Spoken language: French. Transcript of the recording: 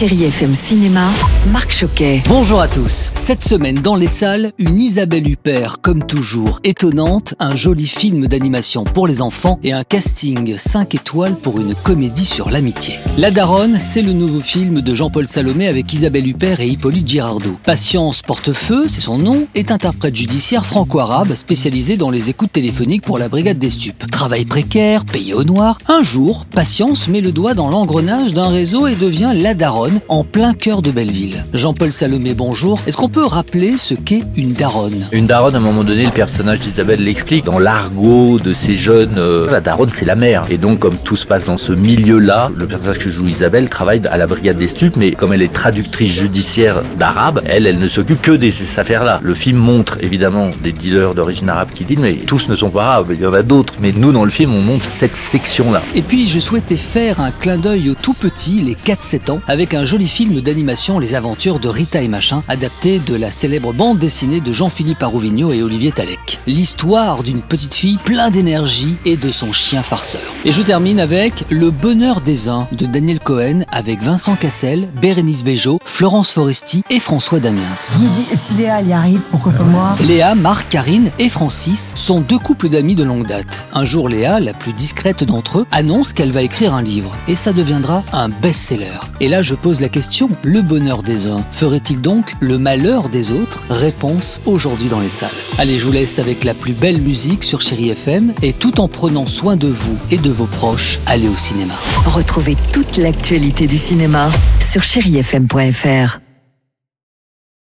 Chéri FM Cinéma, Marc Choquet. Bonjour à tous. Cette semaine dans les salles, une Isabelle Huppert, comme toujours, étonnante, un joli film d'animation pour les enfants et un casting 5 étoiles pour une comédie sur l'amitié. La Daronne, c'est le nouveau film de Jean-Paul Salomé avec Isabelle Huppert et Hippolyte Girardot. Patience Portefeu, c'est son nom, est interprète judiciaire franco-arabe spécialisé dans les écoutes téléphoniques pour la brigade des stupes. Travail précaire, payé au noir. Un jour, Patience met le doigt dans l'engrenage d'un réseau et devient la Daronne en plein cœur de Belleville. Jean-Paul Salomé, bonjour. Est-ce qu'on peut rappeler ce qu'est une daronne? Une daronne, à un moment donné, le personnage d'Isabelle l'explique. Dans l'argot de ces jeunes, euh, la daronne, c'est la mère. Et donc, comme tout se passe dans ce milieu-là, le personnage que joue Isabelle travaille à la brigade des stupes, mais comme elle est traductrice judiciaire d'arabe, elle, elle ne s'occupe que de ces affaires-là. Le film montre évidemment des dealers d'origine arabe qui disent, mais tous ne sont pas arabes, il y en a d'autres. Mais nous, dans le film, on montre cette section-là. Et puis, je souhaitais faire un clin d'œil au tout petit, les 4-7 ans, avec un joli film d'animation Les aventures de Rita et Machin, adapté de la célèbre bande dessinée de Jean-Philippe Arouvigno et Olivier Talek. L'histoire d'une petite fille plein d'énergie et de son chien farceur. Et je termine avec Le bonheur des uns de Daniel Cohen avec Vincent Cassel, Bérénice Bejo, Florence Foresti et François Damiens. Je me dis, si Léa y arrive, pourquoi pas moi? Léa, Marc, Karine et Francis sont deux couples d'amis de longue date. Un jour, Léa, la plus discrète d'entre eux, annonce qu'elle va écrire un livre et ça deviendra un best-seller. Et là, je pose la question, le bonheur des uns ferait-il donc le malheur des autres? Réponse aujourd'hui dans les salles. Allez, je vous laisse avec la plus belle musique sur Chéri FM et tout en prenant soin de vous et de vos proches, allez au cinéma. Retrouvez toute l'actualité du cinéma sur chérifm.fr.